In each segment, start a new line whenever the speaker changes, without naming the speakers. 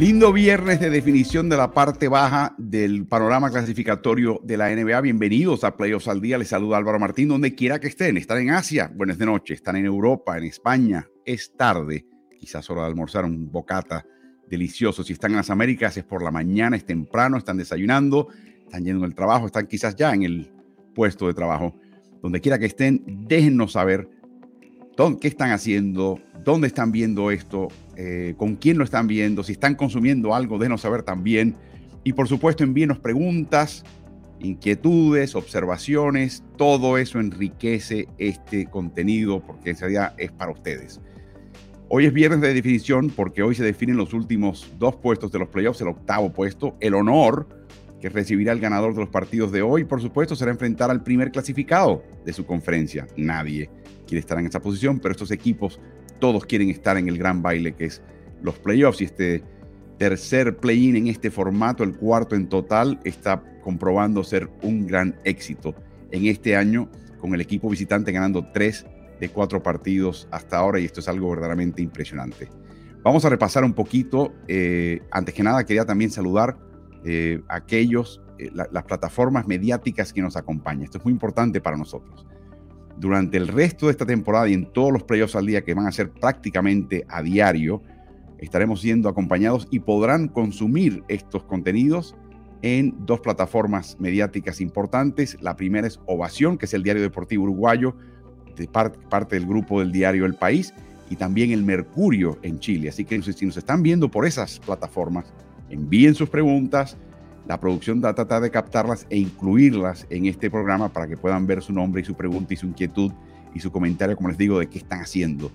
Lindo viernes de definición de la parte baja del panorama clasificatorio de la NBA. Bienvenidos a Playoffs al Día. Les saluda Álvaro Martín, donde quiera que estén. Están en Asia, buenas de noche. Están en Europa, en España. Es tarde, quizás hora de almorzar un bocata delicioso. Si están en las Américas es por la mañana, es temprano, están desayunando, están yendo del trabajo, están quizás ya en el puesto de trabajo. Donde quiera que estén, déjennos saber qué están haciendo, dónde están viendo esto, eh, con quién lo están viendo, si están consumiendo algo, déjenos saber también. Y por supuesto, envíenos preguntas, inquietudes, observaciones, todo eso enriquece este contenido porque en realidad es para ustedes. Hoy es viernes de definición porque hoy se definen los últimos dos puestos de los playoffs, el octavo puesto, el honor que recibirá el ganador de los partidos de hoy, por supuesto, será enfrentar al primer clasificado de su conferencia. Nadie quiere estar en esa posición, pero estos equipos todos quieren estar en el gran baile que es los playoffs y este tercer play-in en este formato, el cuarto en total, está comprobando ser un gran éxito en este año con el equipo visitante ganando tres de cuatro partidos hasta ahora y esto es algo verdaderamente impresionante. Vamos a repasar un poquito. Eh, antes que nada, quería también saludar eh, a aquellos, eh, las plataformas mediáticas que nos acompañan. Esto es muy importante para nosotros durante el resto de esta temporada y en todos los playoffs al día que van a ser prácticamente a diario, estaremos siendo acompañados y podrán consumir estos contenidos en dos plataformas mediáticas importantes. La primera es Ovación, que es el diario deportivo uruguayo, de parte del grupo del diario El País, y también el Mercurio en Chile. Así que si nos están viendo por esas plataformas, envíen sus preguntas, la producción va a tratar de captarlas e incluirlas en este programa para que puedan ver su nombre y su pregunta y su inquietud y su comentario, como les digo, de qué están haciendo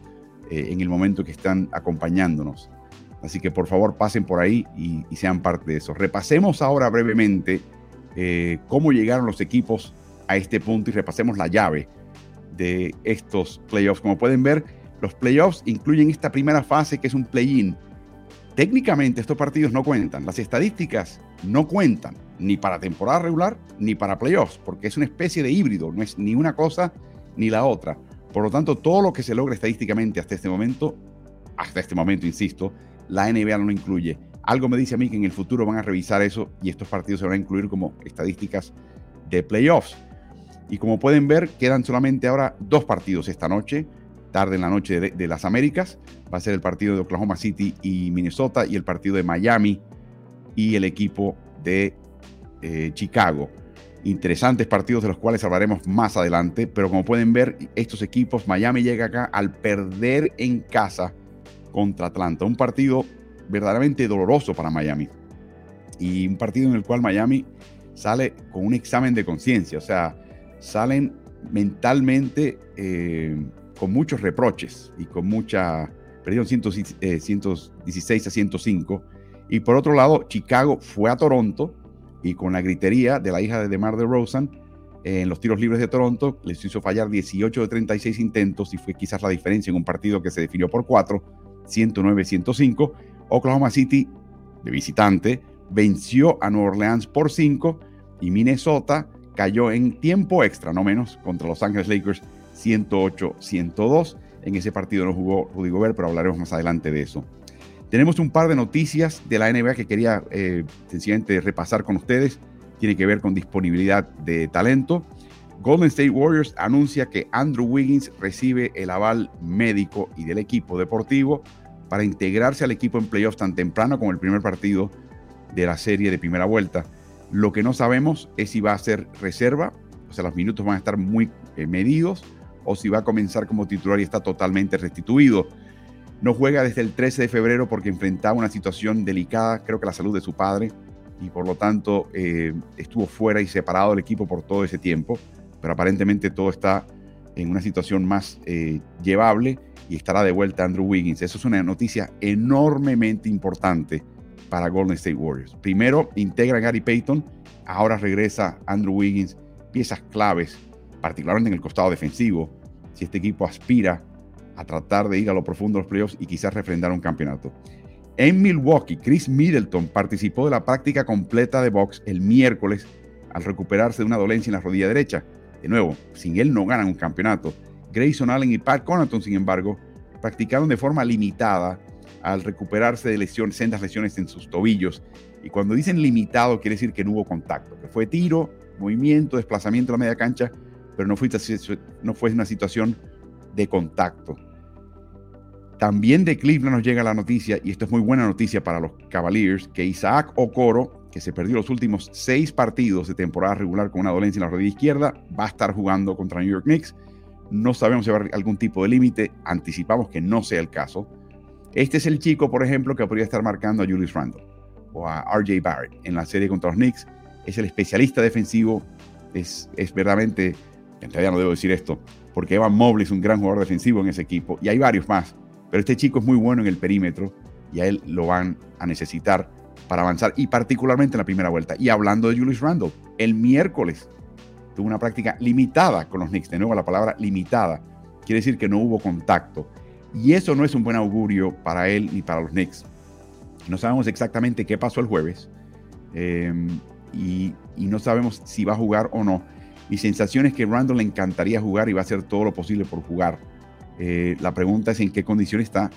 eh, en el momento que están acompañándonos. Así que por favor pasen por ahí y, sean parte de eso. Repasemos ahora brevemente eh, cómo llegaron los equipos a este punto y repasemos la llave de estos playoffs. Como pueden ver, los playoffs incluyen esta primera fase que es un play-in Técnicamente estos partidos no cuentan, las estadísticas no cuentan ni para temporada regular ni para playoffs, porque es una especie de híbrido, no es ni una cosa ni la otra. Por lo tanto, todo lo que se logra estadísticamente hasta este momento, hasta este momento, insisto, la NBA no lo incluye. Algo me dice a mí que en el futuro van a revisar eso y estos partidos se van a incluir como estadísticas de playoffs. Y como pueden ver, quedan solamente ahora dos partidos esta noche tarde en la noche de, las Américas. Va a ser el partido de Oklahoma City y Minnesota y el partido de Miami y el equipo de eh, Chicago. Interesantes partidos de los cuales hablaremos más adelante, pero como pueden ver, estos equipos, Miami llega acá al perder en casa contra Atlanta. Un partido verdaderamente doloroso para Miami. Y un partido en el cual Miami sale con un examen de conciencia, o sea, salen mentalmente eh, con muchos reproches y con mucha, perdieron 116 a 105. Y por otro lado, Chicago fue a Toronto y con la gritería de la hija de DeMar DeRozan en los tiros libres de Toronto, les hizo fallar 18 de 36 intentos y fue quizás la diferencia en un partido que se definió por 4, 109-105. Oklahoma City, de visitante, venció a Nueva Orleans por 5 y Minnesota cayó en tiempo extra, no menos, contra Los Ángeles Lakers 108-102. En ese partido no jugó Rudy Gobert, pero hablaremos más adelante de eso. Tenemos un par de noticias de la NBA que quería eh, sencillamente repasar con ustedes. Tiene que ver con disponibilidad de talento. Golden State Warriors anuncia que Andrew Wiggins recibe el aval médico y del equipo deportivo para integrarse al equipo en playoffs tan temprano como el primer partido de la serie de primera vuelta. Lo que no sabemos es si va a ser reserva, o sea, los minutos van a estar muy eh, medidos, o si va a comenzar como titular y está totalmente restituido. No juega desde el 13 de febrero porque enfrentaba una situación delicada, creo que la salud de su padre, y por lo tanto eh, estuvo fuera y separado del equipo por todo ese tiempo, pero aparentemente todo está en una situación más eh, llevable y estará de vuelta Andrew Wiggins. Eso es una noticia enormemente importante para Golden State Warriors. Primero integra Gary Payton, ahora regresa Andrew Wiggins, piezas claves particularmente en el costado defensivo, si este equipo aspira a tratar de ir a lo profundo de los playoffs y quizás refrendar un campeonato. En Milwaukee, Chris Middleton participó de la práctica completa de box el miércoles al recuperarse de una dolencia en la rodilla derecha. De nuevo, sin él no ganan un campeonato. Grayson Allen y Pat Connaughton, sin embargo, practicaron de forma limitada al recuperarse de lesiones, sendas lesiones en sus tobillos. Y cuando dicen limitado, quiere decir que no hubo contacto, que fue tiro, movimiento, desplazamiento a la media cancha, pero no fue, no fue una situación de contacto. También de Cleveland nos llega la noticia, y esto es muy buena noticia para los Cavaliers, que Isaac Okoro, que se perdió los últimos seis partidos de temporada regular con una dolencia en la rodilla izquierda, va a estar jugando contra New York Knicks. No sabemos si va a haber algún tipo de límite, anticipamos que no sea el caso. Este es el chico, por ejemplo, que podría estar marcando a Julius Randle o a RJ Barrett en la serie contra los Knicks. Es el especialista defensivo, es, es verdaderamente, en realidad no debo decir esto, porque Evan Mobley es un gran jugador defensivo en ese equipo y hay varios más pero este chico es muy bueno en el perímetro y a él lo van a necesitar para avanzar y particularmente en la primera vuelta. Y hablando de Julius Randle, el miércoles tuvo una práctica limitada con los Knicks. De nuevo, la palabra limitada quiere decir que no hubo contacto. Y eso no es un buen augurio para él ni para los Knicks. No sabemos exactamente qué pasó el jueves y, y, no sabemos si va a jugar o no. Mi sensación es que Randle le encantaría jugar y va a hacer todo lo posible por jugar eh, la pregunta es en qué condición está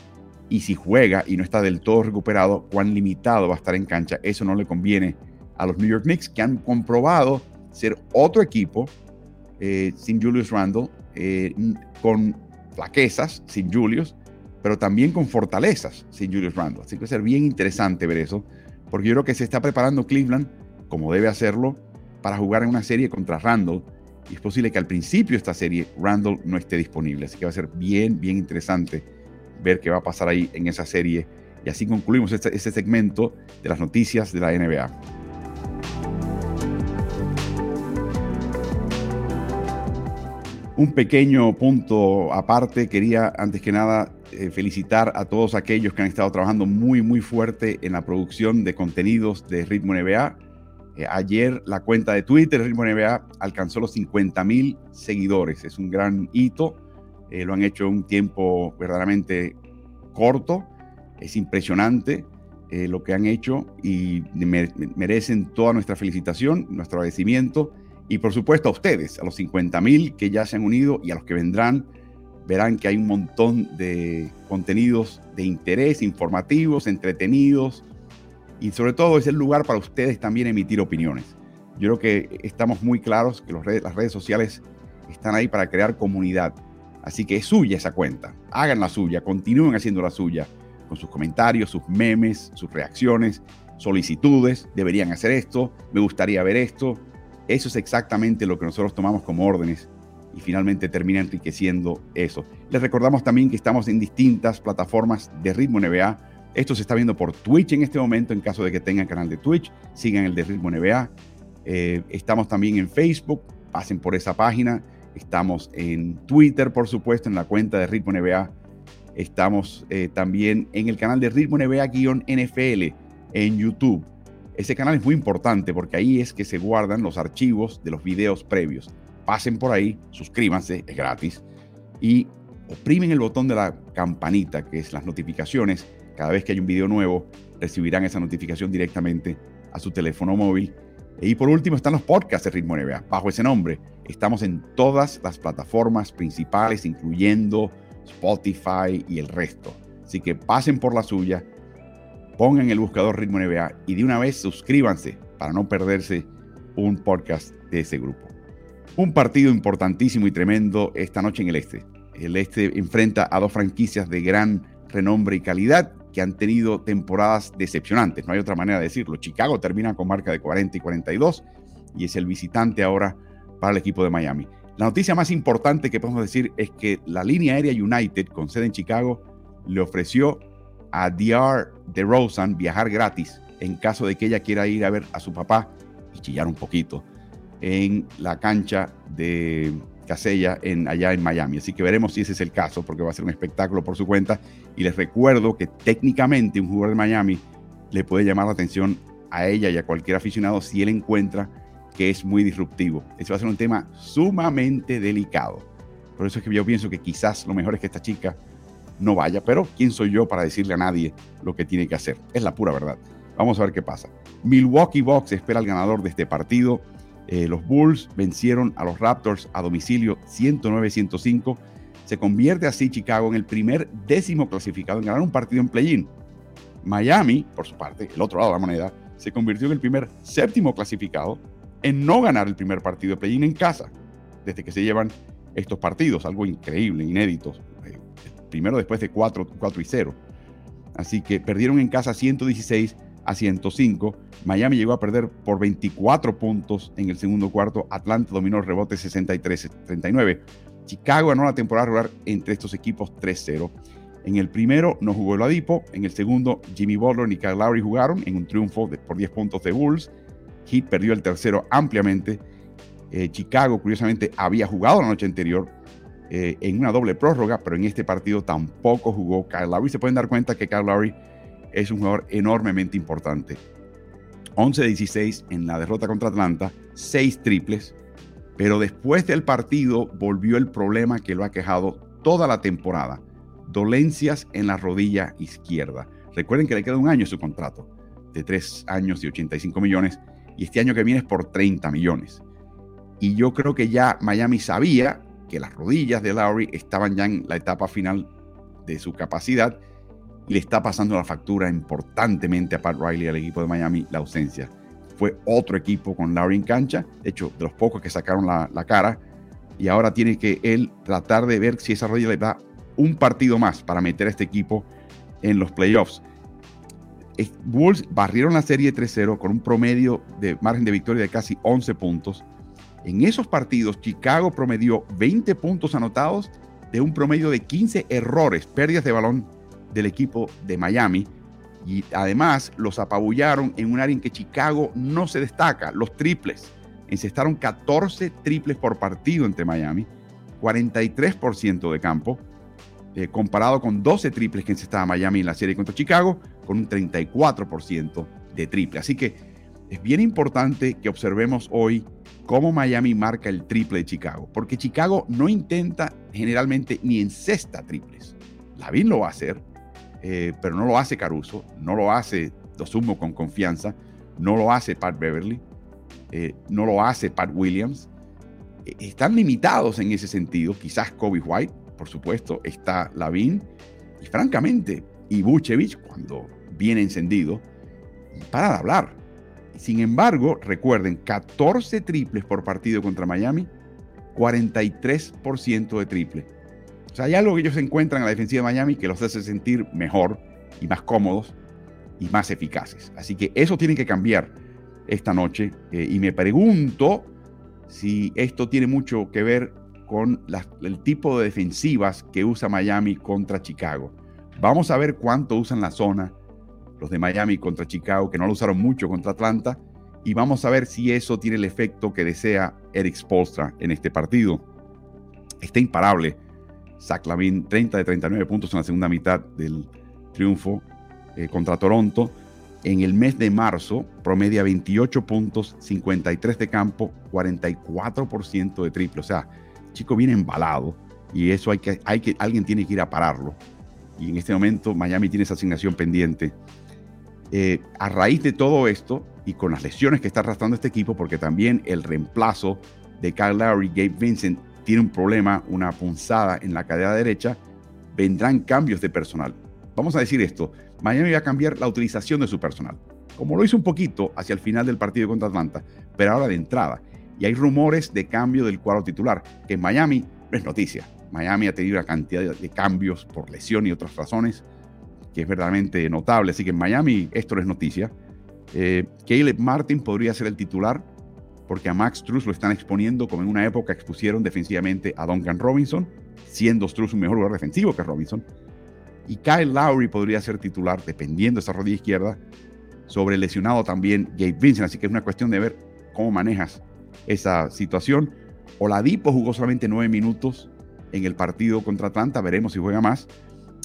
y si juega y no está del todo recuperado, cuán limitado va a estar en cancha. Eso no le conviene a los New York Knicks, que han comprobado ser otro equipo eh, sin Julius Randle, eh, con flaquezas sin Julius, pero también con fortalezas sin Julius Randle. Así que va a ser bien interesante ver eso, porque yo creo que se está preparando Cleveland, como debe hacerlo, para jugar en una serie contra Randle y es posible que al principio de esta serie Randall no esté disponible. Así que va a ser bien, bien interesante ver qué va a pasar ahí en esa serie. Y así concluimos este, este segmento de las noticias de la NBA. Un pequeño punto aparte, quería antes que nada eh, felicitar a todos aquellos que han estado trabajando muy, muy fuerte en la producción de contenidos de Ritmo NBA eh, ayer la cuenta de Twitter, Ritmo NBA, alcanzó los 50 mil seguidores. Es un gran hito. Eh, lo han hecho en un tiempo verdaderamente corto. Es impresionante eh, lo que han hecho y merecen toda nuestra felicitación, nuestro agradecimiento. Y por supuesto a ustedes, a los 50 mil que ya se han unido y a los que vendrán, verán que hay un montón de contenidos de interés, informativos, entretenidos, y sobre todo es el lugar para ustedes también emitir opiniones. Yo creo que estamos muy claros que las redes sociales están ahí para crear comunidad. Así que es suya esa cuenta. Hagan la suya, continúen haciendo la suya con sus comentarios, sus memes, sus reacciones, solicitudes. Deberían hacer esto, me gustaría ver esto. Eso es exactamente lo que nosotros tomamos como órdenes y finalmente termina enriqueciendo eso. Les recordamos también que estamos en distintas plataformas de Ritmo NBA esto se está viendo por Twitch en este momento, en caso de que tengan canal de Twitch, sigan el de Ritmo NBA. Eh, estamos también en Facebook, pasen por esa página. Estamos en Twitter, por supuesto, en la cuenta de Ritmo NBA. Estamos eh, también en el canal de Ritmo NBA-NFL en YouTube. Ese canal es muy importante porque ahí es que se guardan los archivos de los videos previos. Pasen por ahí, suscríbanse, es gratis. Y oprimen el botón de la campanita, que es las notificaciones, cada vez que hay un video nuevo, recibirán esa notificación directamente a su teléfono móvil. Y por último están los podcasts de Ritmo NBA. Bajo ese nombre, estamos en todas las plataformas principales, incluyendo Spotify y el resto. Así que pasen por la suya, pongan el buscador Ritmo NBA y de una vez suscríbanse para no perderse un podcast de ese grupo. Un partido importantísimo y tremendo esta noche en el Este. El Este enfrenta a dos franquicias de gran renombre y calidad han tenido temporadas decepcionantes, no hay otra manera de decirlo. Chicago termina con marca de 40 y 42 y es el visitante ahora para el equipo de Miami. La noticia más importante que podemos decir es que la línea aérea United, con sede en Chicago, le ofreció a DR de Rosen viajar gratis en caso de que ella quiera ir a ver a su papá y chillar un poquito en la cancha de Casella en, allá en Miami. Así que veremos si ese es el caso, porque va a ser un espectáculo por su cuenta. Y les recuerdo que técnicamente un jugador de Miami le puede llamar la atención a ella y a cualquier aficionado si él encuentra que es muy disruptivo. Eso va a ser un tema sumamente delicado. Por eso es que yo pienso que quizás lo mejor es que esta chica no vaya, pero ¿quién soy yo para decirle a nadie lo que tiene que hacer? Es la pura verdad. Vamos a ver qué pasa. Milwaukee Bucks espera al ganador de este partido. Eh, los Bulls vencieron a los Raptors a domicilio 109-105. Se convierte así Chicago en el primer décimo clasificado en ganar un partido en play-in. Miami, por su parte, el otro lado de la moneda, se convirtió en el primer séptimo clasificado en no ganar el primer partido de play-in en casa, desde que se llevan estos partidos, algo increíble, inédito. Eh, primero después de 4, 4 y 0. Así que perdieron en casa 116 a 105. Miami llegó a perder por 24 puntos en el segundo cuarto. Atlanta dominó el rebote 63-39. Chicago ganó la temporada regular entre estos equipos 3-0. En el primero no jugó el Adipo, en el segundo Jimmy Butler y Kyle Lowry jugaron en un triunfo por 10 puntos de Bulls. Heat perdió el tercero ampliamente. Eh, Chicago, curiosamente, había jugado la noche anterior eh, en una doble prórroga, pero en este partido tampoco jugó Kyle Lowry. Se pueden dar cuenta que Kyle Lowry es un jugador enormemente importante. 11 de 16 en la derrota contra Atlanta, 6 triples, pero después del partido volvió el problema que lo ha quejado toda la temporada, dolencias en la rodilla izquierda. Recuerden que le queda un año su contrato, de 3 años y 85 millones, y este año que viene es por 30 millones. Y yo creo que ya Miami sabía que las rodillas de Lowry estaban ya en la etapa final de su capacidad y le está pasando la factura importantemente a Pat Riley al equipo de Miami la ausencia. Fue otro equipo con Lowry en cancha, de hecho, de los pocos que sacaron la, cara, y ahora tiene que él tratar de ver si esa rodilla le da un partido más para meter a este equipo en los playoffs. Bulls barrieron la serie 3-0 con un promedio de margen de victoria de casi 11 puntos. En esos partidos, Chicago promedió 20 puntos anotados de un promedio de 15 errores, pérdidas de balón del equipo de Miami. Y además los apabullaron en un área en que Chicago no se destaca, los triples. Encestaron 14 triples por partido entre Miami, 43% de campo, eh, comparado con 12 triples que encestaba Miami en la serie contra Chicago, con un 34% de triple. Así que es bien importante que observemos hoy cómo Miami marca el triple de Chicago, porque Chicago no intenta generalmente ni encesta triples. Lavin lo va a hacer, eh, pero no lo hace Caruso, no lo hace Dosumo con confianza, no lo hace Pat Beverly, eh, no lo hace Pat Williams. Eh, están limitados en ese sentido, quizás Kobe White, por supuesto, está Lavin, y francamente, y cuando viene encendido, para de hablar. Sin embargo, recuerden, 14 triples por partido contra Miami, 43% de triple sea, hay algo que ellos encuentran en la defensiva de Miami que los hace sentir mejor y más cómodos y más eficaces. Así que eso tiene que cambiar esta noche. Eh, y me pregunto si esto tiene mucho que ver con el tipo de defensivas que usa Miami contra Chicago. Vamos a ver cuánto usan la zona los de Miami contra Chicago, que no lo usaron mucho contra Atlanta. Y vamos a ver si eso tiene el efecto que desea Eric Spolstra en este partido. Está imparable Zach Lavin, 30 de 39 puntos en la segunda mitad del triunfo eh, contra Toronto. En el mes de marzo promedia 28 puntos, 53 de campo, 44% de triple. O sea, chico viene embalado y eso hay que, hay que, alguien tiene que ir a pararlo. Y en este momento Miami tiene esa asignación pendiente. Eh, a raíz de todo esto y con las lesiones que está arrastrando este equipo, porque también el reemplazo de Kyle Lowry, Gabe Vincent tiene un problema, una punzada en la cadera derecha, vendrán cambios de personal. Vamos a decir esto, Miami va a cambiar la utilización de su personal, como lo hizo un poquito hacia el final del partido contra Atlanta, pero ahora de entrada. Y hay rumores de cambio del cuadro titular, que en Miami es noticia. Miami ha tenido una cantidad de cambios por lesión y otras razones que es verdaderamente notable. Así que en Miami esto no es noticia. Eh, Caleb Martin podría ser el titular porque a Max Truss lo están exponiendo como en una época expusieron defensivamente a Duncan Robinson, siendo Struz un mejor jugador defensivo que Robinson. Y Kyle Lowry podría ser titular, dependiendo de esa rodilla izquierda, sobre lesionado también Gabe Vincent. Así que es una cuestión de ver cómo manejas esa situación. Oladipo jugó solamente nueve minutos en el partido contra Atlanta, veremos si juega más.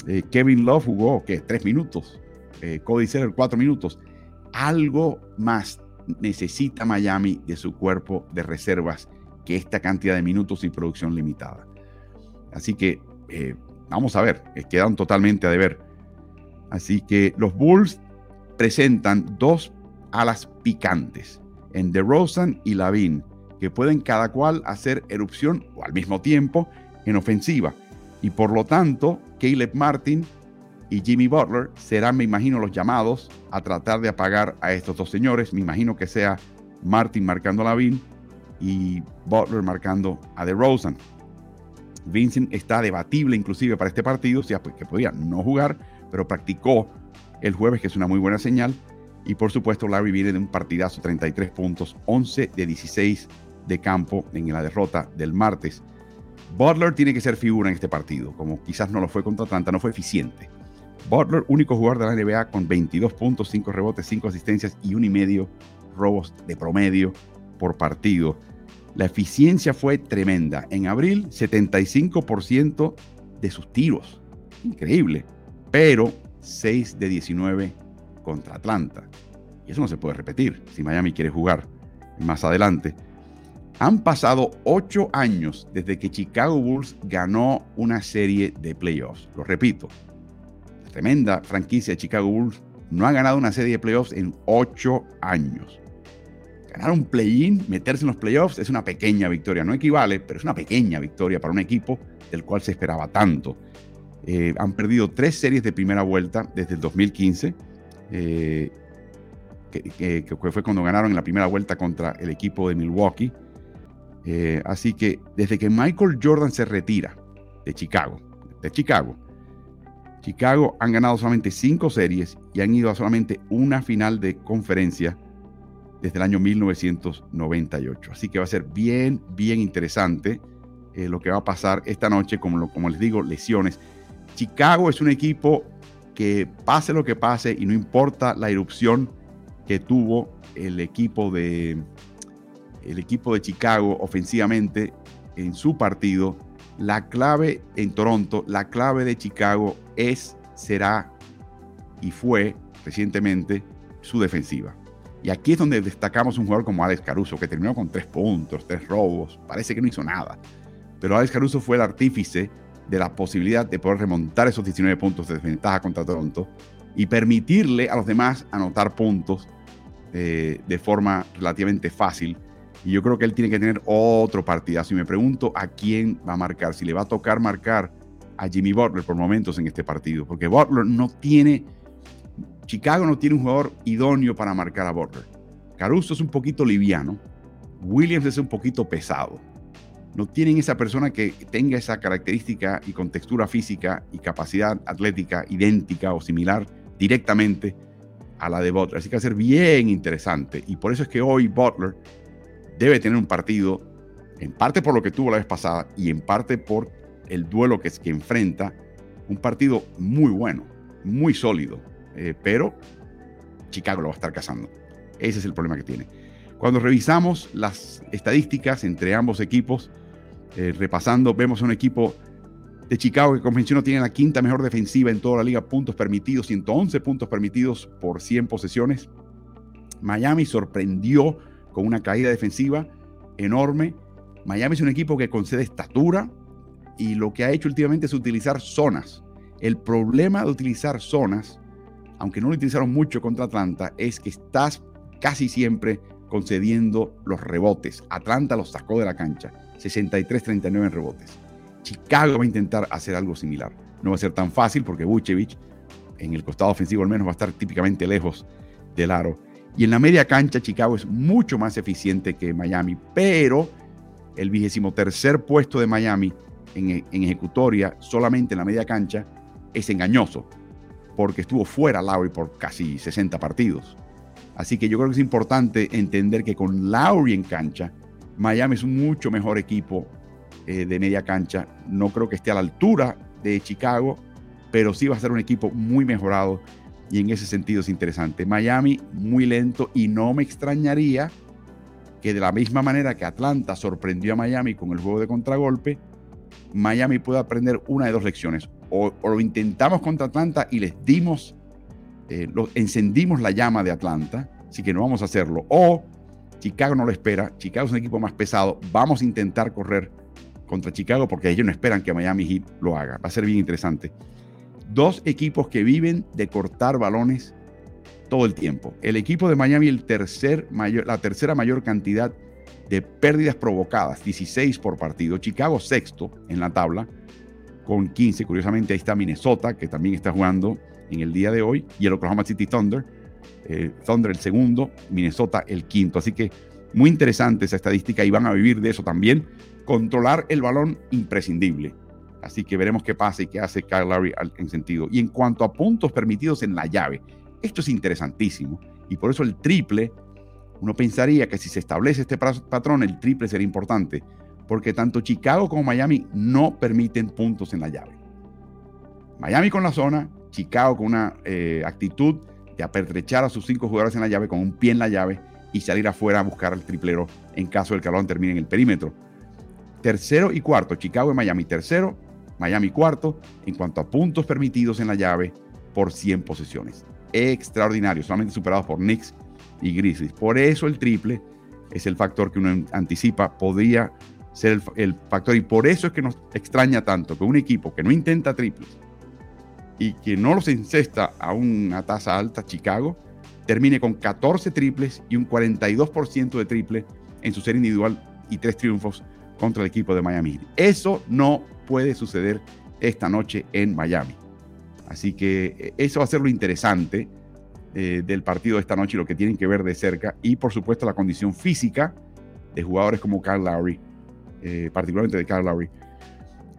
Eh, Kevin Love jugó, ¿qué? Tres minutos. Eh, Cody Seller, cuatro minutos. Algo más necesita Miami de su cuerpo de reservas que esta cantidad de minutos y producción limitada. Así que eh, vamos a ver, eh, quedan totalmente a deber. Así que los Bulls presentan dos alas picantes en DeRozan y Lavin, que pueden cada cual hacer erupción o al mismo tiempo en ofensiva. Y por lo tanto, Caleb Martin y Jimmy Butler serán, me imagino, los llamados a tratar de apagar a estos dos señores. Me imagino que sea Martin marcando a Lavin y Butler marcando a DeRozan. Vincent está debatible inclusive para este partido, o sea, pues, que podía no jugar, pero practicó el jueves, que es una muy buena señal. Y por supuesto, Larry viene de un partidazo, 33 puntos, 11 de 16 de campo en la derrota del martes. Butler tiene que ser figura en este partido, como quizás no lo fue contra Atlanta, no fue eficiente. Butler, único jugador de la NBA con 22 puntos, 5 rebotes, 5 asistencias y un y medio robos de promedio por partido. La eficiencia fue tremenda. En abril, 75% de sus tiros. Increíble. Pero 6 de 19 contra Atlanta. Y eso no se puede repetir si Miami quiere jugar más adelante. Han pasado 8 años desde que Chicago Bulls ganó una serie de playoffs. Lo repito, tremenda franquicia de Chicago Bulls no ha ganado una serie de playoffs en 8 años. Ganar un play-in, meterse en los playoffs, es una pequeña victoria. No equivale, pero es una pequeña victoria para un equipo del cual se esperaba tanto. Eh, han perdido tres series de primera vuelta desde el 2015, eh, que, fue cuando ganaron en la primera vuelta contra el equipo de Milwaukee. Eh, así que desde que Michael Jordan se retira de Chicago, de Chicago, Chicago han ganado solamente cinco series y han ido a solamente una final de conferencia desde el año 1998. Así que va a ser bien, bien interesante eh, lo que va a pasar esta noche, como, como les digo, lesiones. Chicago es un equipo que pase lo que pase y no importa la erupción que tuvo el equipo de el equipo de Chicago ofensivamente en su partido, la clave en Toronto, la clave de Chicago es, será y fue recientemente su defensiva. Y aquí es donde destacamos un jugador como Alex Caruso, que terminó con tres puntos, tres robos, parece que no hizo nada. Pero Alex Caruso fue el artífice de la posibilidad de poder remontar esos 19 puntos de desventaja contra Toronto y permitirle a los demás anotar puntos eh, de forma relativamente fácil. Y yo creo que él tiene que tener otro partidazo. Y me pregunto a quién va a marcar, si le va a tocar marcar a Jimmy Butler por momentos en este partido, porque Butler no tiene Chicago no tiene un jugador idóneo para marcar a Butler. Caruso es un poquito liviano. Williams es un poquito pesado. No tienen esa persona que tenga esa característica y contextura física y capacidad atlética idéntica o similar directamente a la de Butler. Así que va a ser bien interesante. Y por eso es que hoy Butler debe tener un partido, en parte por lo que tuvo la vez pasada y en parte por el duelo que, que enfrenta, un partido muy bueno, muy sólido eh, pero Chicago lo va a estar cazando. Ese es el problema que tiene. Cuando revisamos las estadísticas entre ambos equipos, eh, repasando, vemos un equipo de Chicago que como menciono tiene la quinta mejor defensiva en toda la liga, puntos permitidos, 111 puntos permitidos por 100 posesiones. Miami sorprendió con una caída defensiva enorme. Miami es un equipo que concede estatura y lo que ha hecho últimamente es utilizar zonas. El problema de utilizar zonas aunque no lo utilizaron mucho contra Atlanta, es que estás casi siempre concediendo los rebotes. Atlanta los sacó de la cancha, 63-39 en rebotes. Chicago va a intentar hacer algo similar. No va a ser tan fácil porque Vucevic en el costado ofensivo al menos va a estar típicamente lejos del aro. Y en la media cancha Chicago es mucho más eficiente que Miami, pero el vigésimo tercer puesto de Miami en, ejecutoria solamente en la media cancha es engañoso porque estuvo fuera Lowry por casi 60 partidos. Así que yo creo que es importante entender que con Lowry en cancha, Miami es un mucho mejor equipo eh, de media cancha. No creo que esté a la altura de Chicago, pero sí va a ser un equipo muy mejorado y en ese sentido es interesante. Miami muy lento y no me extrañaría que de la misma manera que Atlanta sorprendió a Miami con el juego de contragolpe, Miami pueda aprender una de dos lecciones o, lo intentamos contra Atlanta y les dimos, eh, encendimos la llama de Atlanta, así que no vamos a hacerlo. O Chicago no lo espera, Chicago es un equipo más pesado, vamos a intentar correr contra Chicago porque ellos no esperan que Miami Heat lo haga. Va a ser bien interesante. Dos equipos que viven de cortar balones todo el tiempo. El equipo de Miami, el tercer mayor, la tercera mayor cantidad de pérdidas provocadas, 16 por partido. Chicago sexto en la tabla con 15. Curiosamente, ahí está Minnesota, que también está jugando en el día de hoy, y el Oklahoma City Thunder. Eh, Thunder el segundo, Minnesota el quinto. Así que muy interesante esa estadística y van a vivir de eso también. Controlar el balón imprescindible. Así que veremos qué pasa y qué hace Kyle Lowry en sentido. Y en cuanto a puntos permitidos en la llave, esto es interesantísimo. Y por eso el triple, uno pensaría que si se establece este patrón, el triple sería importante. Porque tanto Chicago como Miami no permiten puntos en la llave. Miami con la zona, Chicago con una eh, actitud de apertrechar a sus cinco jugadores en la llave con un pie en la llave y salir afuera a buscar al triplero en caso del que termine en el perímetro. Tercero y cuarto, Chicago y Miami. Tercero, Miami cuarto en cuanto a puntos permitidos en la llave por 100 posiciones. Extraordinario, solamente superados por Knicks y Grizzlies. Por eso el triple es el factor que uno anticipa podría ser el, factor y por eso es que nos extraña tanto que un equipo que no intenta triples y que no los incesta a una tasa alta, Chicago, termine con 14 triples y un 42% de triple en su serie individual y tres triunfos contra el equipo de Miami. Eso no puede suceder esta noche en Miami. Así que eh, eso va a ser lo interesante eh, del partido de esta noche y lo que tienen que ver de cerca. Y por supuesto la condición física de jugadores como Kyle Lowry, eh, particularmente de Kyle Lowry.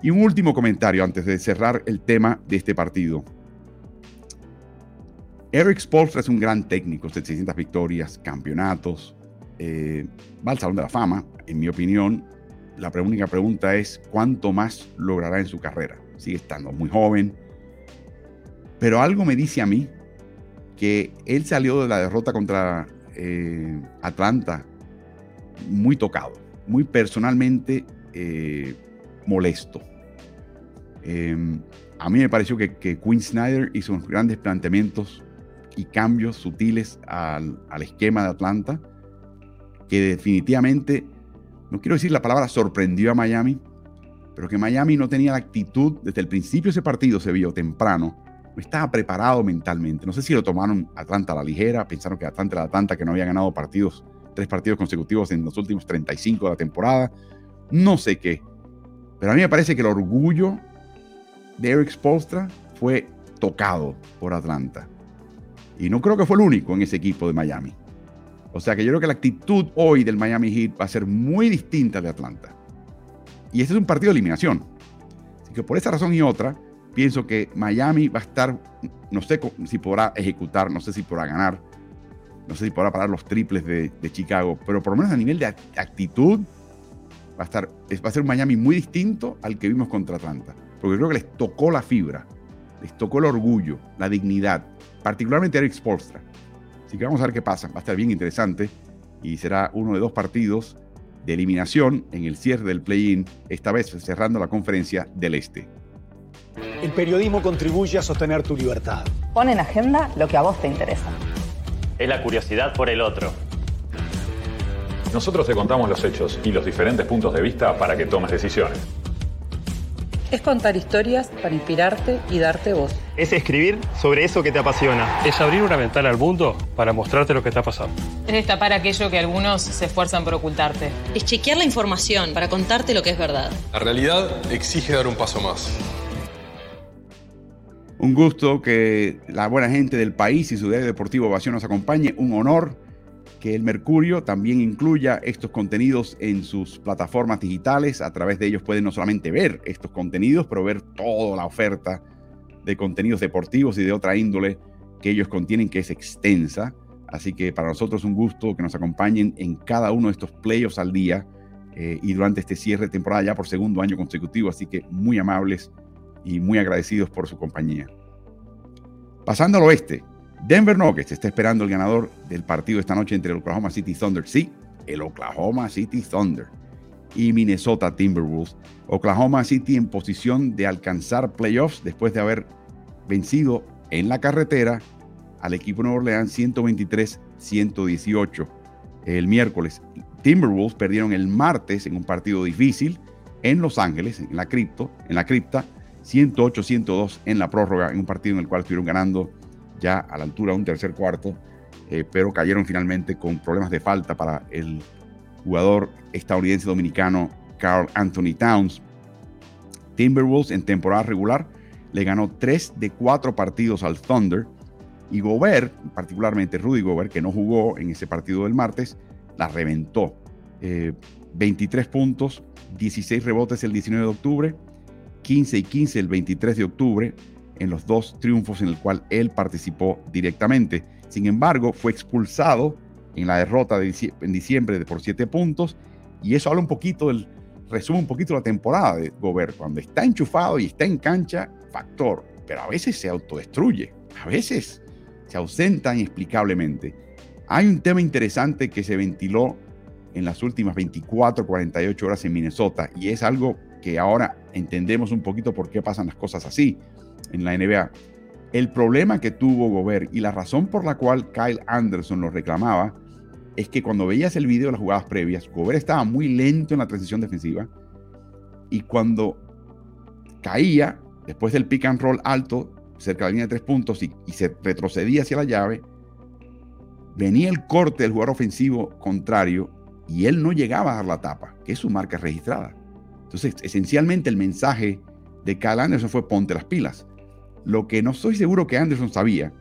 Y un último comentario antes de cerrar el tema de este partido. Eric Spolstra es un gran técnico, 700 victorias, campeonatos, eh, va al Salón de la Fama, en mi opinión. La única pregunta es cuánto más logrará en su carrera. Sigue estando muy joven, pero algo me dice a mí que él salió de la derrota contra eh, Atlanta muy tocado, muy personalmente eh, molesto. a mí me pareció que, que Quinn Snyder hizo unos grandes planteamientos y cambios sutiles al, esquema de Atlanta, que definitivamente, no quiero decir la palabra sorprendió a Miami, pero que Miami no tenía la actitud, desde el principio de ese partido se vio temprano, no estaba preparado mentalmente. No sé si lo tomaron Atlanta a la ligera, pensaron que Atlanta era Atlanta, que no había ganado partidos, tres partidos consecutivos en los últimos 35 de la temporada, no sé qué. Pero a mí me parece que el orgullo de Eric Spolstra fue tocado por Atlanta. Y no creo que fue el único en ese equipo de Miami. O sea que yo creo que la actitud hoy del Miami Heat va a ser muy distinta de Atlanta. Y este es un partido de eliminación. Así que por esa razón y otra, pienso que Miami va a estar, no sé si podrá ejecutar, no sé si podrá ganar, no sé si podrá parar los triples de, Chicago, pero por lo menos a nivel de actitud va a, estar, va a ser un Miami muy distinto al que vimos contra Atlanta. Porque creo que les tocó la fibra, les tocó el orgullo, la dignidad, particularmente Eric Spolstra. Así que vamos a ver qué pasa. Va a estar bien interesante y será uno de dos partidos de eliminación en el cierre del play-in, esta vez cerrando la conferencia del Este.
El periodismo contribuye a sostener tu libertad.
Pon en agenda lo que a vos te interesa.
Es la curiosidad por el otro.
Nosotros te contamos los hechos y los diferentes puntos de vista para que tomes decisiones.
Es contar historias para inspirarte y darte voz.
Es escribir sobre eso que te apasiona.
Es abrir una ventana al mundo para mostrarte lo que está pasando.
Es destapar aquello que algunos se esfuerzan por ocultarte.
Es chequear la información para contarte lo que es verdad.
La realidad exige dar un paso más.
Un gusto que la buena gente del país y su diario deportivo Ovación nos acompañe. Un honor que el Mercurio también incluya estos contenidos en sus plataformas digitales. A través de ellos pueden no solamente ver estos contenidos, pero ver toda la oferta de contenidos deportivos y de otra índole que ellos contienen, que es extensa. Así que para nosotros es un gusto que nos acompañen en cada uno de estos playoffs al día eh, y durante este cierre de temporada ya por segundo año consecutivo. Así que muy amables y muy agradecidos por su compañía. Pasando al oeste, Denver Nuggets está esperando el ganador del partido esta noche entre el Oklahoma City Thunder. Sí, el Oklahoma City Thunder y Minnesota Timberwolves. Oklahoma City en posición de alcanzar playoffs después de haber vencido en la carretera al equipo Nueva Orleans 123-118 el miércoles. Timberwolves perdieron el martes en un partido difícil en Los Ángeles, en la, cripto, en la cripta, 108-102 en la prórroga, en un partido en el cual estuvieron ganando ya a la altura de un tercer cuarto, eh, pero cayeron finalmente con problemas de falta para el jugador estadounidense dominicano Carl Anthony Towns. Timberwolves en temporada regular le ganó 3 de 4 partidos al Thunder y Gobert, particularmente Rudy Gobert, que no jugó en ese partido del martes, la reventó. 23 eh, puntos, 16 rebotes el 19 de octubre, 15 y 15 el 23 de octubre, en los dos triunfos en el cual él participó directamente. Sin embargo, fue expulsado en la derrota de en diciembre por 7 puntos y eso habla un poquito del resume un poquito la temporada de Gobert. Cuando está enchufado y está en cancha, factor, pero a veces se autodestruye, a veces se ausenta inexplicablemente. Hay un tema interesante que se ventiló en las últimas 24, 48 horas en Minnesota y es algo que ahora entendemos un poquito por qué pasan las cosas así en la NBA. El problema que tuvo Gobert y la razón por la cual Kyle Anderson lo reclamaba es que cuando veías el video de las jugadas previas, Gobert estaba muy lento en la transición defensiva y cuando caía, después del pick and roll alto, cerca de la línea de tres puntos y, se retrocedía hacia la llave, venía el corte del jugador ofensivo contrario y él no llegaba a dar la tapa, que es su marca registrada. Entonces, esencialmente el mensaje de Kyle Anderson fue ponte las pilas. Lo que no estoy seguro que Anderson sabía,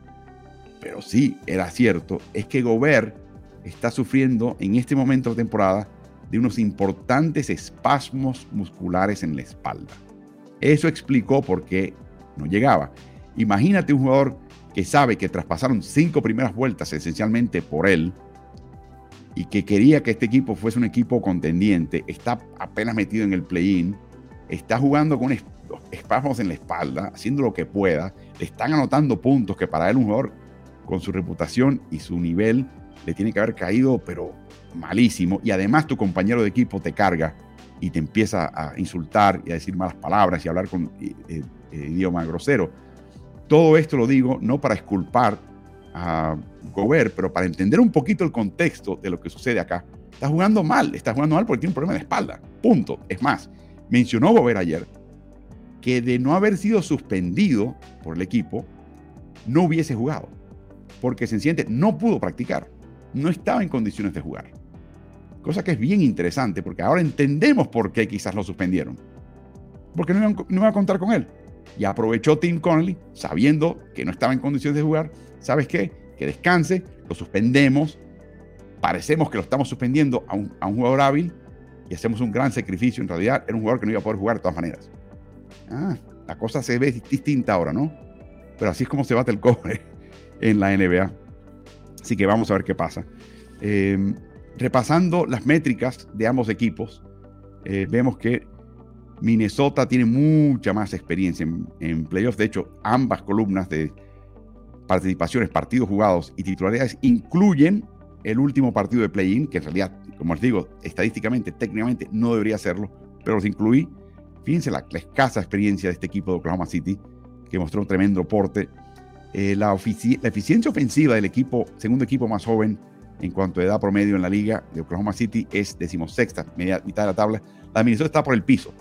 pero sí era cierto, es que Gobert está sufriendo en este momento de temporada de unos importantes espasmos musculares en la espalda. Eso explicó por qué no llegaba. Imagínate un jugador que sabe que traspasaron cinco primeras vueltas esencialmente por él y que quería que este equipo fuese un equipo contendiente, está apenas metido en el play-in, está jugando con espasmos en la espalda, haciendo lo que pueda, le están anotando puntos que para él un jugador con su reputación y su nivel le tiene que haber caído, pero malísimo. Y además tu compañero de equipo te carga y te empieza a insultar y a decir malas palabras y a hablar con eh, eh, idioma grosero. Todo esto lo digo no para esculpar a Gobert, pero para entender un poquito el contexto de lo que sucede acá. Está jugando mal, está jugando mal porque tiene un problema de espalda. Punto. Es más, mencionó Gobert ayer que de no haber sido suspendido por el equipo, no hubiese jugado. Porque sencillamente no pudo practicar no estaba en condiciones de jugar. Cosa que es bien interesante porque ahora entendemos por qué quizás lo suspendieron. Porque no iba, a contar con él. Y aprovechó Tim Connelly, sabiendo que no estaba en condiciones de jugar. ¿Sabes qué? Que descanse, lo suspendemos. Parecemos que lo estamos suspendiendo a un, a un jugador hábil y hacemos un gran sacrificio. En realidad era un jugador que no iba a poder jugar de todas maneras. Ah, la cosa se ve distinta ahora, ¿no? Pero así es como se bate el cobre en la NBA. Así que vamos a ver qué pasa. Em, repasando las métricas de ambos equipos, eh, vemos que Minnesota tiene mucha más experiencia en, playoffs. De hecho, ambas columnas de participaciones, partidos jugados y titularidades incluyen el último partido de play-in, que en realidad, como les digo, estadísticamente, técnicamente no debería hacerlo, pero los incluí. Fíjense la, escasa experiencia de este equipo de Oklahoma City, que mostró un tremendo porte eh, la, eficiencia ofensiva del equipo, segundo equipo más joven en cuanto a edad promedio en la liga de Oklahoma City es decimosexta, media, mitad de la tabla. La Minnesota está por el piso.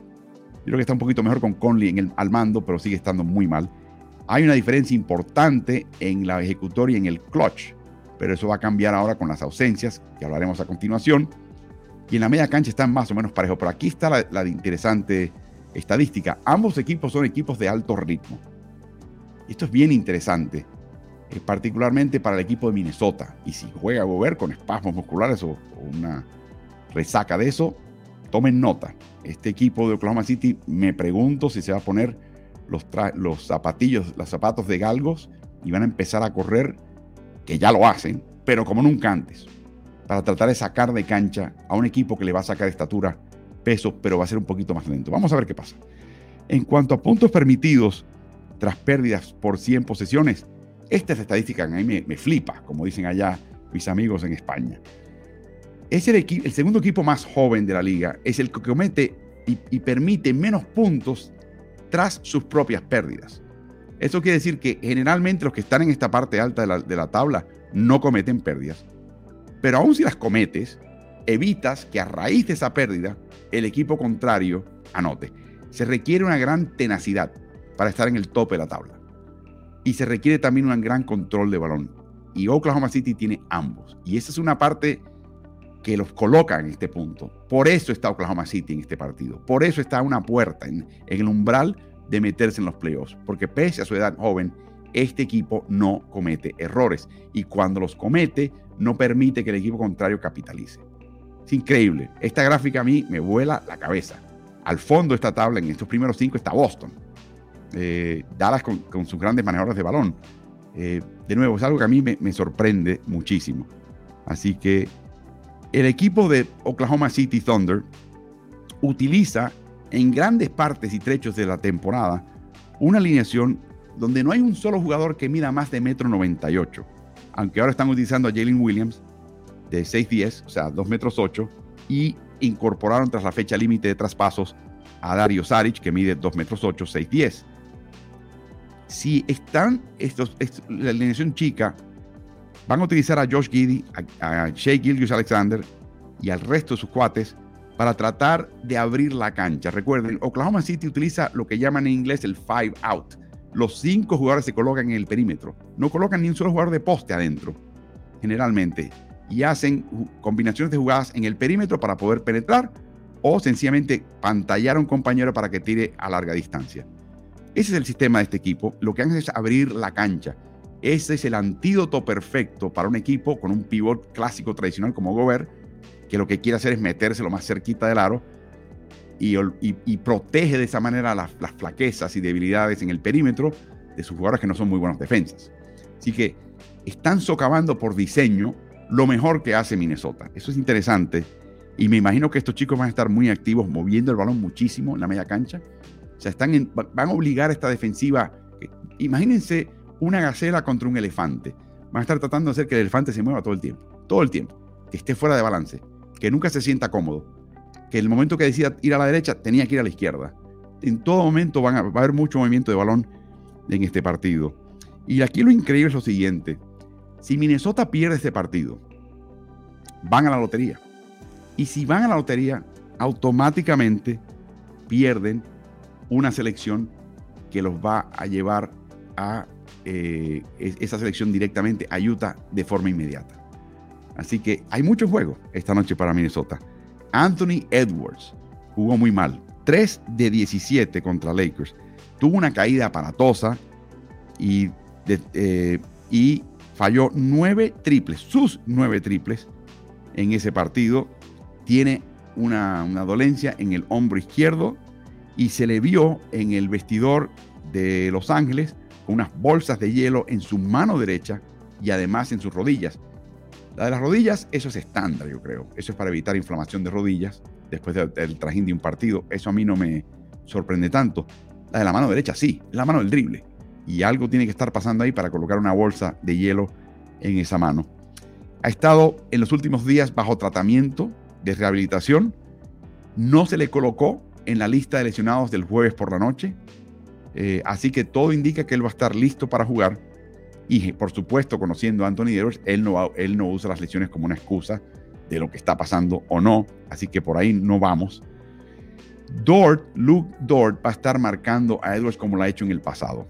Yo creo que está un poquito mejor con Conley al mando, pero sigue estando muy mal. Hay una diferencia importante en la ejecutoria y en el clutch, pero eso va a cambiar ahora con las ausencias, que hablaremos a continuación. Y en la media cancha están más o menos parejos. Pero aquí está la, la interesante estadística. Ambos equipos son equipos de alto ritmo. Esto es bien interesante, eh, particularmente para el equipo de Minnesota. Y si juega a Gobert con espasmos musculares o, una resaca de eso, tomen nota. Este equipo de Oklahoma City, me pregunto si se va a poner los, los zapatillos, los zapatos de galgos y van a empezar a correr, que ya lo hacen, pero como nunca antes, para tratar de sacar de cancha a un equipo que le va a sacar estatura, peso, pero va a ser un poquito más lento. Vamos a ver qué pasa. En cuanto a puntos permitidos, tras pérdidas por 100 posesiones. Esta es estadística mí me, flipa, como dicen allá mis amigos en España. Es el, el, segundo equipo más joven de la liga, es el que comete y, permite menos puntos tras sus propias pérdidas. Eso quiere decir que generalmente los que están en esta parte alta de la, de la tabla no cometen pérdidas. Pero aún si las cometes, evitas que a raíz de esa pérdida el equipo contrario anote. Se requiere una gran tenacidad para estar en el tope de la tabla. Y se requiere también un gran control de balón. Y Oklahoma City tiene ambos. Y esa es una parte que los coloca en este punto. Por eso está Oklahoma City en este partido. Por eso está una puerta en, en el umbral de meterse en los playoffs. Porque pese a su edad joven, este equipo no comete errores. Y cuando los comete, no permite que el equipo contrario capitalice. Es increíble. Esta gráfica a mí me vuela la cabeza. Al fondo de esta tabla, en estos primeros cinco, está Boston. Eh, Dallas con, sus grandes manejadores de balón. Eh, de nuevo, es algo que a mí me, me sorprende muchísimo. Así que el equipo de Oklahoma City Thunder utiliza en grandes partes y trechos de la temporada una alineación donde no hay un solo jugador que mida más de metro 98. Aunque ahora están utilizando a Jalen Williams de 6'10, o sea, 2 metros 8, y incorporaron tras la fecha límite de traspasos a Dario Saric, que mide 2 metros 8, 6'10. Si están estos, la alineación chica Van a utilizar a Josh Giddy, a, Shea Gilgius Alexander y al resto de sus cuates para tratar de abrir la cancha. Recuerden, Oklahoma City utiliza lo que llaman en inglés el five out. Los cinco jugadores se colocan en el perímetro. No colocan ni un solo jugador de poste adentro, generalmente. Y hacen combinaciones de jugadas en el perímetro para poder penetrar o sencillamente pantallar a un compañero para que tire a larga distancia. Ese es el sistema de este equipo. Lo que hacen es abrir la cancha. Ese es el antídoto perfecto para un equipo con un pivot clásico tradicional como Gobert, que lo que quiere hacer es meterse lo más cerquita del aro y, protege de esa manera las, flaquezas y debilidades en el perímetro de sus jugadores que no son muy buenos defensas. Así que están socavando por diseño lo mejor que hace Minnesota. Eso es interesante. Y me imagino que estos chicos van a estar muy activos, moviendo el balón muchísimo en la media cancha. O sea, están van a obligar a esta defensiva. Imagínense una gacela contra un elefante. Van a estar tratando de hacer que el elefante se mueva todo el tiempo. Todo el tiempo. Que esté fuera de balance. Que nunca se sienta cómodo. Que el momento que decida ir a la derecha, tenía que ir a la izquierda. En todo momento va a haber mucho movimiento de balón en este partido. Y aquí lo increíble es lo siguiente. Si Minnesota pierde este partido, van a la lotería. Y si van a la lotería, automáticamente pierden una selección que los va a llevar a eh, esa selección directamente a Utah de forma inmediata. Así que hay mucho juego esta noche para Minnesota. Anthony Edwards jugó muy mal. 3 de 17 contra Lakers. Tuvo una caída aparatosa y, eh, y falló 9 triples, sus 9 triples en ese partido. Tiene una, dolencia en el hombro izquierdo y se le vio en el vestidor de Los Ángeles con unas bolsas de hielo en su mano derecha y además en sus rodillas. La de las rodillas, eso es estándar, yo creo. Eso es para evitar inflamación de rodillas después del trajín de un partido. Eso a mí no me sorprende tanto. La de la mano derecha, sí, la mano del drible. Y algo tiene que estar pasando ahí para colocar una bolsa de hielo en esa mano. Ha estado en los últimos días bajo tratamiento de rehabilitación. No se le colocó en la lista de lesionados del jueves por la noche. Eh, así que todo indica que él va a estar listo para jugar. Y por supuesto, conociendo a Anthony Edwards, él no, él no usa las lesiones como una excusa de lo que está pasando o no. Así que por ahí no vamos. Dort, Luke Dort va a estar marcando a Edwards como lo ha hecho en el pasado.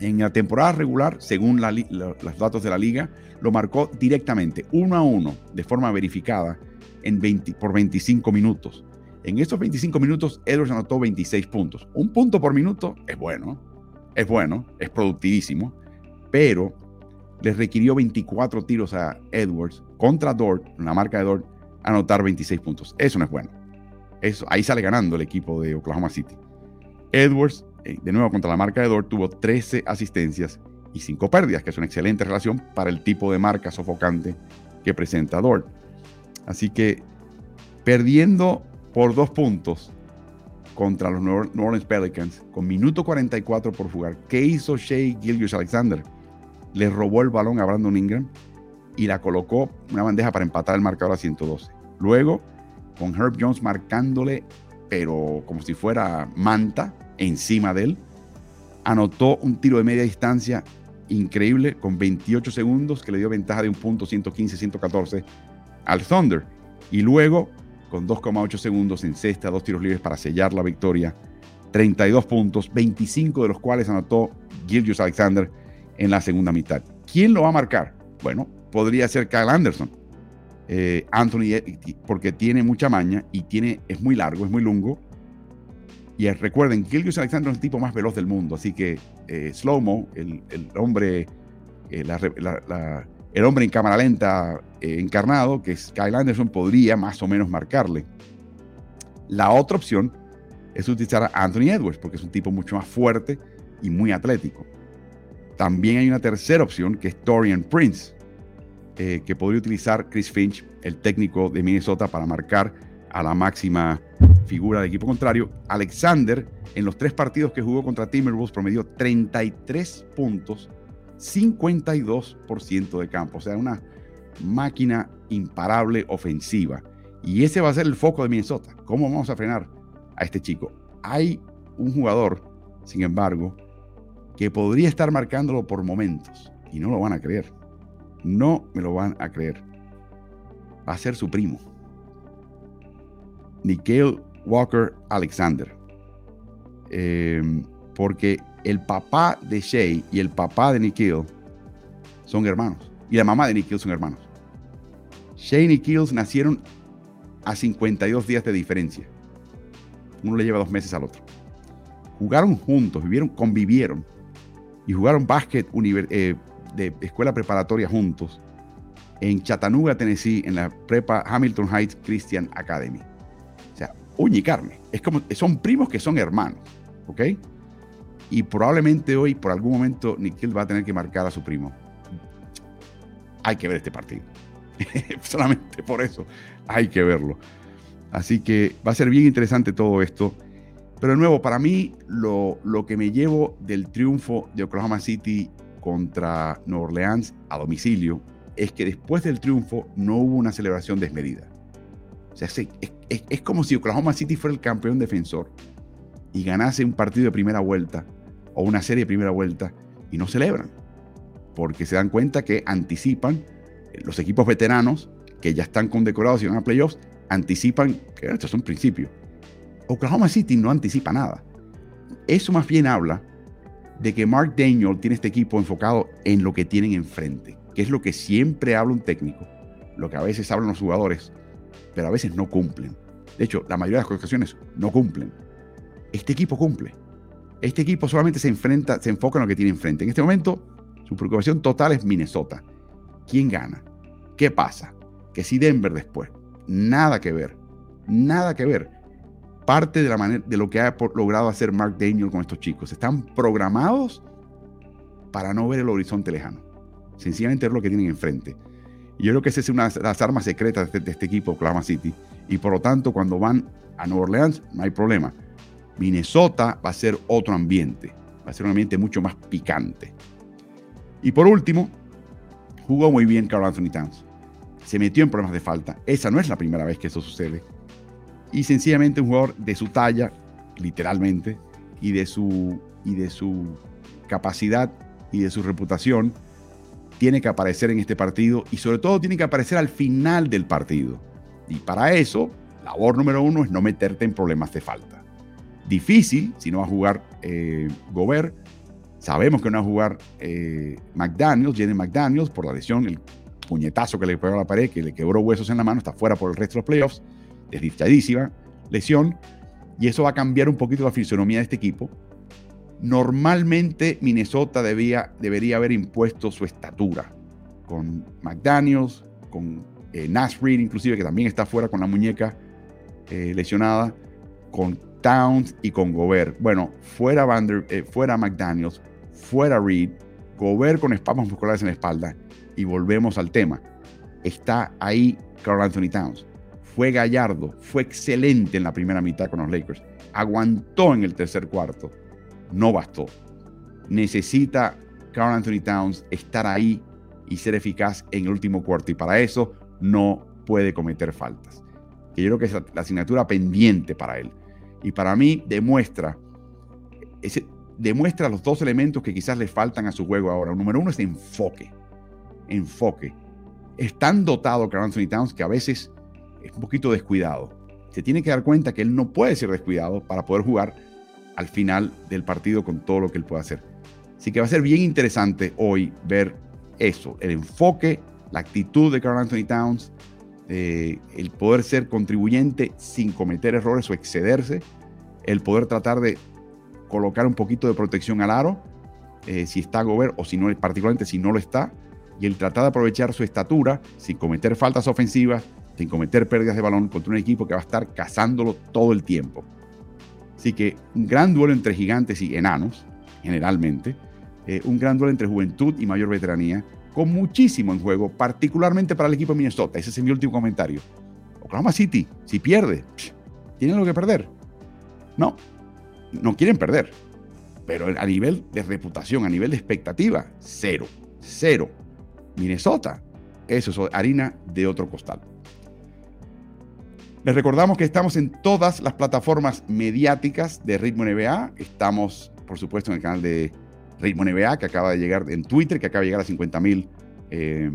En la temporada regular, según los datos de la liga, lo marcó directamente, uno a uno, de forma verificada, en 20, por 25 minutos. En estos 25 minutos, Edwards anotó 26 puntos. Un punto por minuto es bueno, es bueno, es productivísimo, pero le requirió 24 tiros a Edwards contra Dort, la marca de Dort, anotar 26 puntos. Eso no es bueno. Eso, ahí sale ganando el equipo de Oklahoma City. Edwards, de nuevo contra la marca de Dort, tuvo 13 asistencias y 5 pérdidas, que es una excelente relación para el tipo de marca sofocante que presenta Dort. Así que perdiendo por dos puntos contra los New Orleans Pelicans con minuto 44 por jugar. ¿Qué hizo Shea Gilgius Alexander? Le robó el balón a Brandon Ingram y la colocó una bandeja para empatar el marcador a 112. Luego, con Herb Jones marcándole, pero como si fuera manta encima de él, anotó un tiro de media distancia increíble con 28 segundos que le dio ventaja de un punto 115-114 al Thunder. Y luego con 2,8 segundos en cesta, dos tiros libres para sellar la victoria. 32 puntos, 25 de los cuales anotó Gilgius Alexander en la segunda mitad. ¿Quién lo va a marcar? Bueno, podría ser Kyle Anderson. eh, Anthony, porque tiene mucha maña y tiene, es muy largo, es muy lungo. Y recuerden, Gilgius Alexander es el tipo más veloz del mundo, así que eh, Slowmo, el, hombre, eh, el hombre en cámara lenta encarnado, que es Kyle Anderson, podría más o menos marcarle. La otra opción es utilizar a Anthony Edwards, porque es un tipo mucho más fuerte y muy atlético. También hay una tercera opción que es Torian Prince, eh, que podría utilizar Chris Finch, el técnico de Minnesota, para marcar a la máxima figura del equipo contrario. Alexander, en los tres partidos que jugó contra Timberwolves, promedió 33 puntos, 52% de campo. O sea, una máquina imparable ofensiva. Y ese va a ser el foco de Minnesota. ¿Cómo vamos a frenar a este chico? Hay un jugador, sin embargo, que podría estar marcándolo por momentos y no lo van a creer. No me lo van a creer. Va a ser su primo. Nikhil Walker Alexander. Em, porque el papá de Shay y el papá de Nikhil son hermanos. Y la mamá de Nikhil son hermanos. Shay y Nikhil nacieron a 52 días de diferencia. Uno le lleva dos meses al otro. Jugaron juntos, vivieron, convivieron y jugaron básquet eh, de escuela preparatoria juntos en Chattanooga, Tennessee, en la prepa Hamilton Heights Christian Academy. Uña y carne. Es como, son primos que son hermanos, ¿ok? Y probablemente hoy, por algún momento, Nikhil va a tener que marcar a su primo. Hay que ver este partido. Solamente por eso hay que verlo. Así que va a ser bien interesante todo esto. Pero de nuevo, para mí lo, lo que me llevo del triunfo de Oklahoma City contra Nueva Orleans a domicilio es que después del triunfo no hubo una celebración desmedida. O sea, es, como si Oklahoma City fuera el campeón defensor y ganase un partido de primera vuelta o una serie de primera vuelta y no celebran. Porque se dan cuenta que anticipan los equipos veteranos que ya están condecorados y van a playoffs, anticipan que esto es un principio Oklahoma City no anticipa nada. Eso más bien habla de que Mark Daniel tiene este equipo enfocado en lo que tienen enfrente, que es lo que siempre habla un técnico, lo que a veces hablan los jugadores, pero a veces no cumplen. De hecho, la mayoría de las ocasiones no cumplen. Este equipo cumple. Este equipo solamente se enfrenta, se enfoca en lo que tiene enfrente. En este momento, su preocupación total es Minnesota. ¿Quién gana? ¿Qué pasa? Que si Denver después. Nada que ver. Nada que ver parte de, la manera, de lo que ha logrado hacer Mark Daniel con estos chicos. Están programados para no ver el horizonte lejano. Sencillamente ver lo que tienen enfrente. Yo creo que esa es una de las armas secretas de, este equipo, Oklahoma City. Y por lo tanto, cuando van a Nueva Orleans, no hay problema. Minnesota va a ser otro ambiente. Va a ser un ambiente mucho más picante. Y por último, jugó muy bien Carl Anthony Towns. Se metió en problemas de falta. Esa no es la primera vez que eso sucede y sencillamente un jugador de su talla, literalmente, y de su, y de su capacidad y de su reputación, tiene que aparecer en este partido y sobre todo tiene que aparecer al final del partido. Y para eso, labor número uno es no meterte en problemas de falta. Difícil si no va a jugar eh, Gobert. Sabemos que no va a jugar eh, McDaniels, Jenny McDaniels, por la lesión, el puñetazo que le pegó a la pared, que le quebró huesos en la mano, está fuera por el resto de los playoffs desdichadísima lesión, y eso va a cambiar un poquito la fisonomía de este equipo. Normalmente Minnesota debía, debería haber impuesto su estatura con McDaniels, con eh, Nash Reed inclusive, que también está fuera con la muñeca eh, lesionada, con Towns y con Gobert. Bueno, fuera, Vander, eh, fuera McDaniels, fuera Reed, Gobert con espasmos musculares en la espalda, y volvemos al tema. Está ahí Carl Anthony Towns fue gallardo, fue excelente en la primera mitad con los Lakers, aguantó en el tercer cuarto, no bastó. Necesita Carl Anthony Towns estar ahí y ser eficaz en el último cuarto y para eso no puede cometer faltas. Que yo creo que es la asignatura pendiente para él. Y para mí demuestra, demuestra los dos elementos que quizás le faltan a su juego ahora. El número uno es enfoque. Enfoque. Es tan dotado Carl Anthony Towns que a veces es un poquito descuidado. Se tiene que dar cuenta que él no puede ser descuidado para poder jugar al final del partido con todo lo que él puede hacer. Así que va a ser bien interesante hoy ver eso, el enfoque, la actitud de Carl Anthony Towns eh, el poder ser contribuyente sin cometer errores o excederse, el poder tratar de colocar un poquito de protección al aro, eh, si está Gobert o si no, particularmente si no lo está, y el tratar de aprovechar su estatura sin cometer faltas ofensivas, sin cometer pérdidas de balón contra un equipo que va a estar cazándolo todo el tiempo. Así que un gran duelo entre gigantes y enanos, generalmente, eh, un gran duelo entre juventud y mayor veteranía, con muchísimo en juego, particularmente para el equipo de Minnesota. Ese es mi último comentario. Oklahoma City, si pierde, tienen lo que perder. No, no quieren perder. Pero a nivel de reputación, a nivel de expectativa, cero, cero. Minnesota, eso es harina de otro costal. Les recordamos que estamos en todas las plataformas mediáticas de Ritmo NBA. Estamos, por supuesto, en el canal de Ritmo NBA, que acaba de llegar en Twitter, que acaba de llegar a 50 mil eh,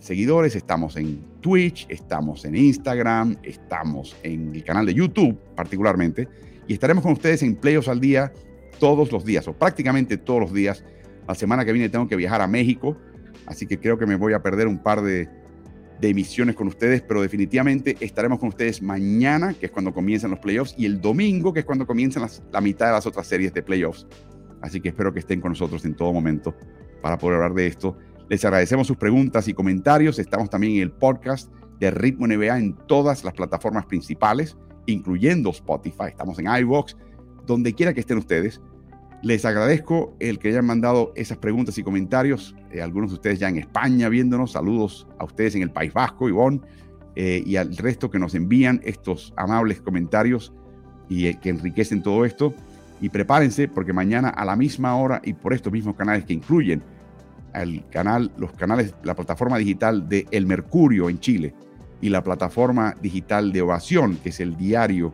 seguidores. Estamos en Twitch, estamos en Instagram, estamos en el canal de YouTube, particularmente. Y estaremos con ustedes en Playoffs al día todos los días, o prácticamente todos los días. La semana que viene tengo que viajar a México, así que creo que me voy a perder un par de, de emisiones con ustedes, pero definitivamente estaremos con ustedes mañana, que es cuando comienzan los playoffs, y el domingo, que es cuando comienzan la mitad de las otras series de playoffs. Así que espero que estén con nosotros en todo momento para poder hablar de esto. Les agradecemos sus preguntas y comentarios. Estamos también en el podcast de Ritmo NBA en todas las plataformas principales, incluyendo Spotify. Estamos en iVoox, donde quiera que estén ustedes. Les agradezco el que hayan mandado esas preguntas y comentarios. Eh, algunos de ustedes ya en España viéndonos. Saludos a ustedes en el País Vasco, Ivonne, eh, y al resto que nos envían estos amables comentarios y eh, que enriquecen todo esto. Y prepárense porque mañana a la misma hora y por estos mismos canales que incluyen el canal, los canales, la plataforma digital de El Mercurio en Chile y la plataforma digital de Ovación, que es el diario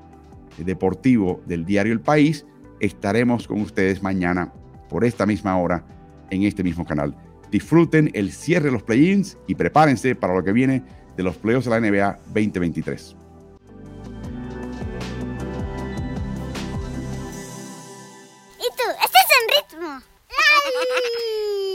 deportivo del diario El País, Estaremos con ustedes mañana por esta misma hora en este mismo canal. Disfruten el cierre de los play-ins y prepárense para lo que viene de los playoffs de la NBA 2023. Y tú, estás en ritmo.